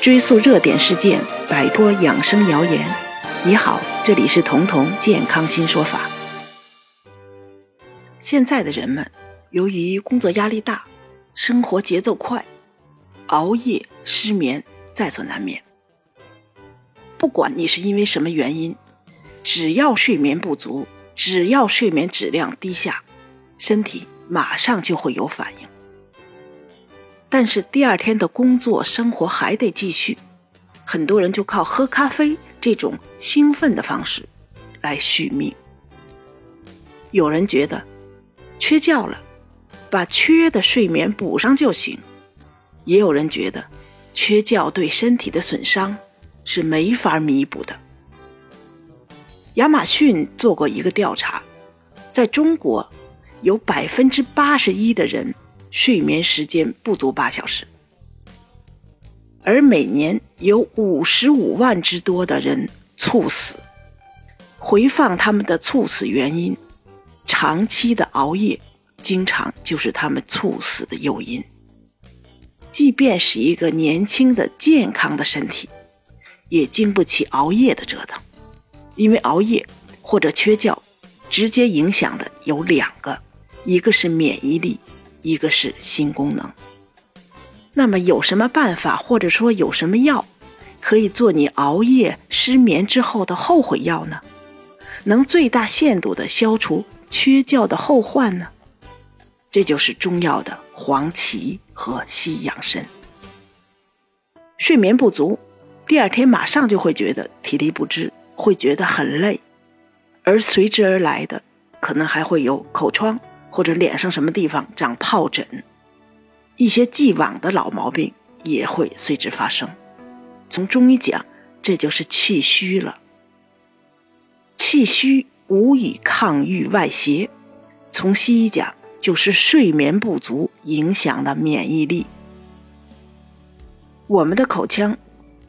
追溯热点事件，摆脱养生谣言。你好，这里是彤彤健康新说法。现在的人们由于工作压力大，生活节奏快，熬夜、失眠在所难免。不管你是因为什么原因，只要睡眠不足，只要睡眠质量低下，身体马上就会有反应。但是第二天的工作生活还得继续，很多人就靠喝咖啡这种兴奋的方式来续命。有人觉得缺觉了，把缺的睡眠补上就行；也有人觉得缺觉对身体的损伤是没法弥补的。亚马逊做过一个调查，在中国有百分之八十一的人。睡眠时间不足八小时，而每年有五十五万之多的人猝死。回放他们的猝死原因，长期的熬夜经常就是他们猝死的诱因。即便是一个年轻的健康的身体，也经不起熬夜的折腾，因为熬夜或者缺觉，直接影响的有两个，一个是免疫力。一个是心功能，那么有什么办法，或者说有什么药，可以做你熬夜失眠之后的后悔药呢？能最大限度的消除缺觉的后患呢？这就是中药的黄芪和西洋参。睡眠不足，第二天马上就会觉得体力不支，会觉得很累，而随之而来的可能还会有口疮。或者脸上什么地方长疱疹，一些既往的老毛病也会随之发生。从中医讲，这就是气虚了。气虚无以抗御外邪，从西医讲就是睡眠不足影响了免疫力。我们的口腔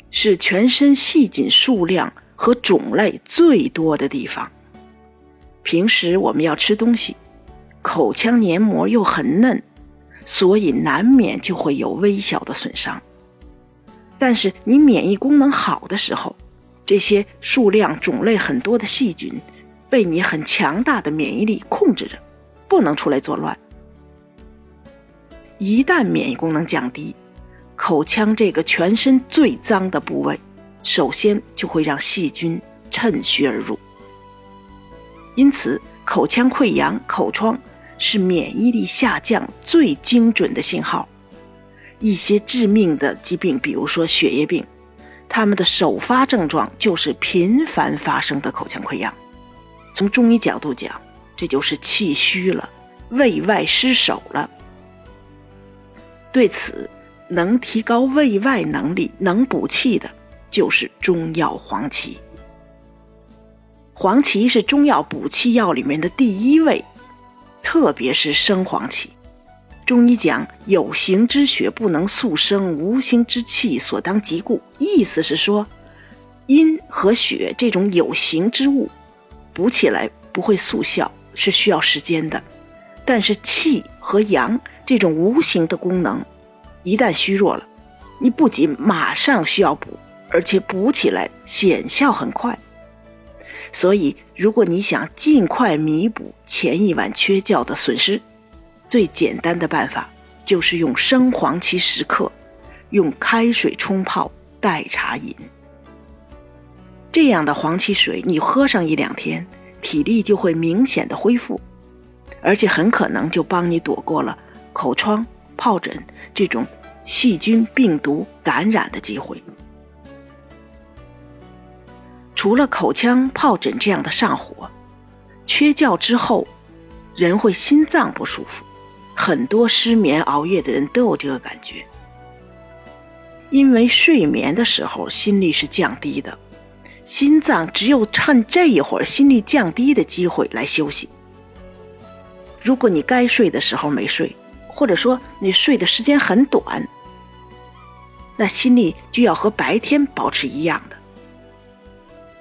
是全身细菌数量和种类最多的地方，平时我们要吃东西。口腔黏膜又很嫩，所以难免就会有微小的损伤。但是你免疫功能好的时候，这些数量种类很多的细菌被你很强大的免疫力控制着，不能出来作乱。一旦免疫功能降低，口腔这个全身最脏的部位，首先就会让细菌趁虚而入。因此，口腔溃疡、口疮。是免疫力下降最精准的信号。一些致命的疾病，比如说血液病，他们的首发症状就是频繁发生的口腔溃疡。从中医角度讲，这就是气虚了，胃外失守了。对此，能提高胃外能力、能补气的，就是中药黄芪。黄芪是中药补气药里面的第一位。特别是生黄芪，中医讲有形之血不能速生，无形之气所当即固。意思是说，阴和血这种有形之物补起来不会速效，是需要时间的。但是气和阳这种无形的功能，一旦虚弱了，你不仅马上需要补，而且补起来显效很快。所以，如果你想尽快弥补前一晚缺觉的损失，最简单的办法就是用生黄芪十克，用开水冲泡代茶饮。这样的黄芪水，你喝上一两天，体力就会明显的恢复，而且很可能就帮你躲过了口疮、疱疹这种细菌、病毒感染的机会。除了口腔疱疹这样的上火，缺觉之后，人会心脏不舒服。很多失眠熬夜的人都有这个感觉，因为睡眠的时候心率是降低的，心脏只有趁这一会儿心率降低的机会来休息。如果你该睡的时候没睡，或者说你睡的时间很短，那心率就要和白天保持一样的。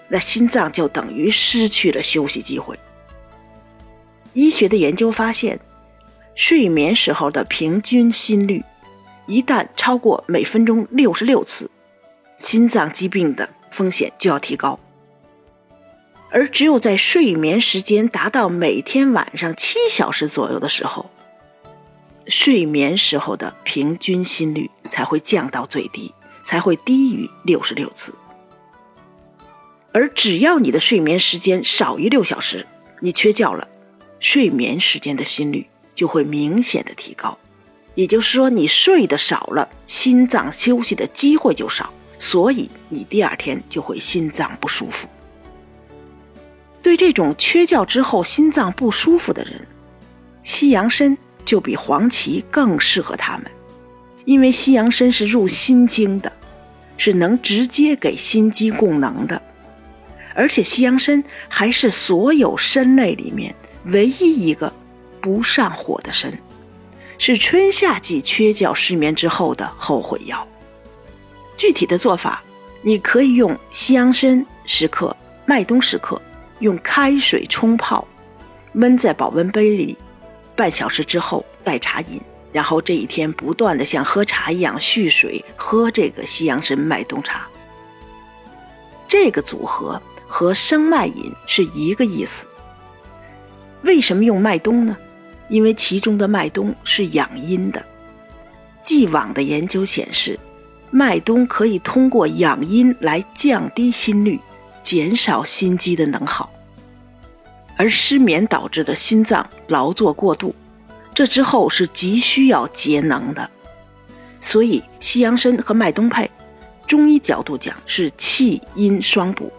那心脏就等于失去了休息机会。医学的研究发现，睡眠时候的平均心率，一旦超过每分钟六十六次，心脏疾病的风险就要提高。而只有在睡眠时间达到每天晚上七小时左右的时候，睡眠时候的平均心率才会降到最低，才会低于六十六次。而只要你的睡眠时间少于六小时，你缺觉了，睡眠时间的心率就会明显的提高。也就是说，你睡得少了，心脏休息的机会就少，所以你第二天就会心脏不舒服。对这种缺觉之后心脏不舒服的人，西洋参就比黄芪更适合他们，因为西洋参是入心经的，是能直接给心肌供能的。而且西洋参还是所有参类里面唯一一个不上火的参，是春夏季缺觉失眠之后的后悔药。具体的做法，你可以用西洋参十克、麦冬十克，用开水冲泡，焖在保温杯里，半小时之后代茶饮。然后这一天不断的像喝茶一样蓄水喝这个西洋参麦冬茶。这个组合。和生脉饮是一个意思。为什么用麦冬呢？因为其中的麦冬是养阴的。既往的研究显示，麦冬可以通过养阴来降低心率，减少心肌的能耗。而失眠导致的心脏劳作过度，这之后是急需要节能的。所以西洋参和麦冬配，中医角度讲是气阴双补。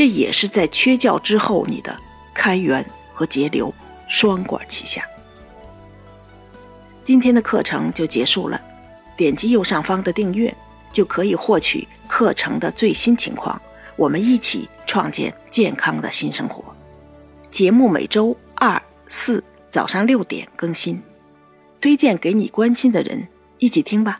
这也是在缺觉之后，你的开源和节流双管齐下。今天的课程就结束了，点击右上方的订阅就可以获取课程的最新情况。我们一起创建健康的新生活。节目每周二、四早上六点更新，推荐给你关心的人一起听吧。